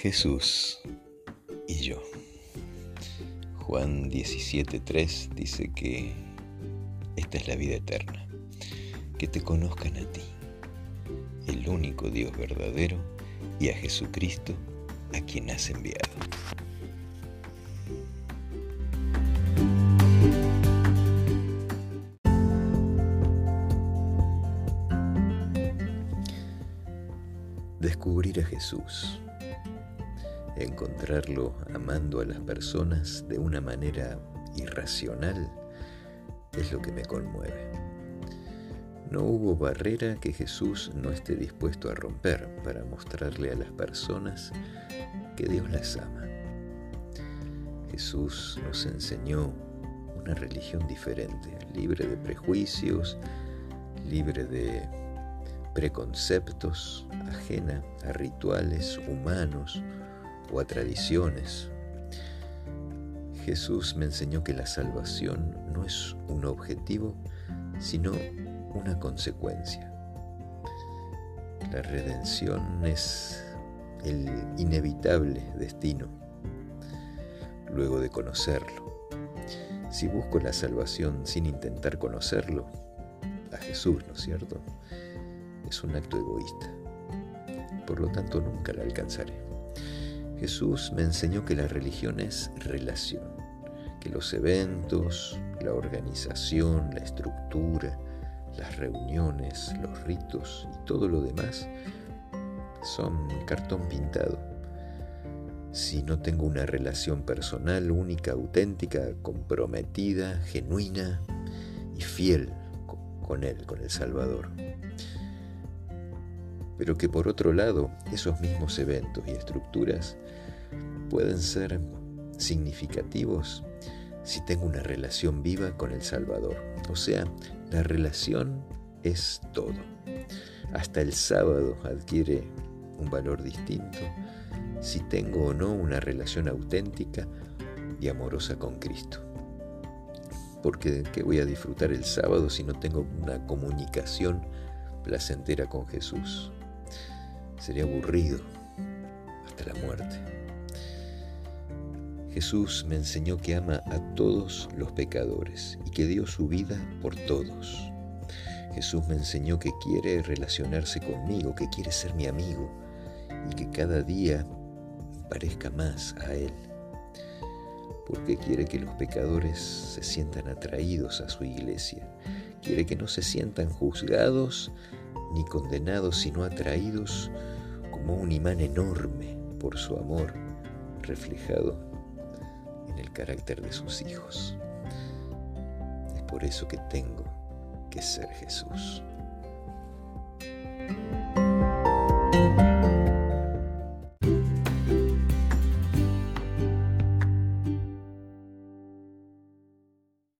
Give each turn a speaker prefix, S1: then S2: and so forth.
S1: Jesús y yo. Juan 17.3 dice que esta es la vida eterna, que te conozcan a ti, el único Dios verdadero, y a Jesucristo, a quien has enviado. Descubrir a Jesús encontrarlo amando a las personas de una manera irracional es lo que me conmueve. No hubo barrera que Jesús no esté dispuesto a romper para mostrarle a las personas que Dios las ama. Jesús nos enseñó una religión diferente, libre de prejuicios, libre de preconceptos, ajena a rituales humanos, o a tradiciones. Jesús me enseñó que la salvación no es un objetivo, sino una consecuencia. La redención es el inevitable destino luego de conocerlo. Si busco la salvación sin intentar conocerlo, a Jesús, ¿no es cierto? Es un acto egoísta. Por lo tanto, nunca la alcanzaré. Jesús me enseñó que la religión es relación, que los eventos, la organización, la estructura, las reuniones, los ritos y todo lo demás son cartón pintado. Si no tengo una relación personal única, auténtica, comprometida, genuina y fiel con Él, con el Salvador pero que por otro lado esos mismos eventos y estructuras pueden ser significativos si tengo una relación viva con el Salvador. O sea, la relación es todo. Hasta el sábado adquiere un valor distinto si tengo o no una relación auténtica y amorosa con Cristo. Porque ¿qué voy a disfrutar el sábado si no tengo una comunicación placentera con Jesús? Sería aburrido hasta la muerte. Jesús me enseñó que ama a todos los pecadores y que dio su vida por todos. Jesús me enseñó que quiere relacionarse conmigo, que quiere ser mi amigo y que cada día parezca más a Él. Porque quiere que los pecadores se sientan atraídos a su iglesia. Quiere que no se sientan juzgados ni condenados, sino atraídos como un imán enorme por su amor reflejado en el carácter de sus hijos. Es por eso que tengo que ser Jesús.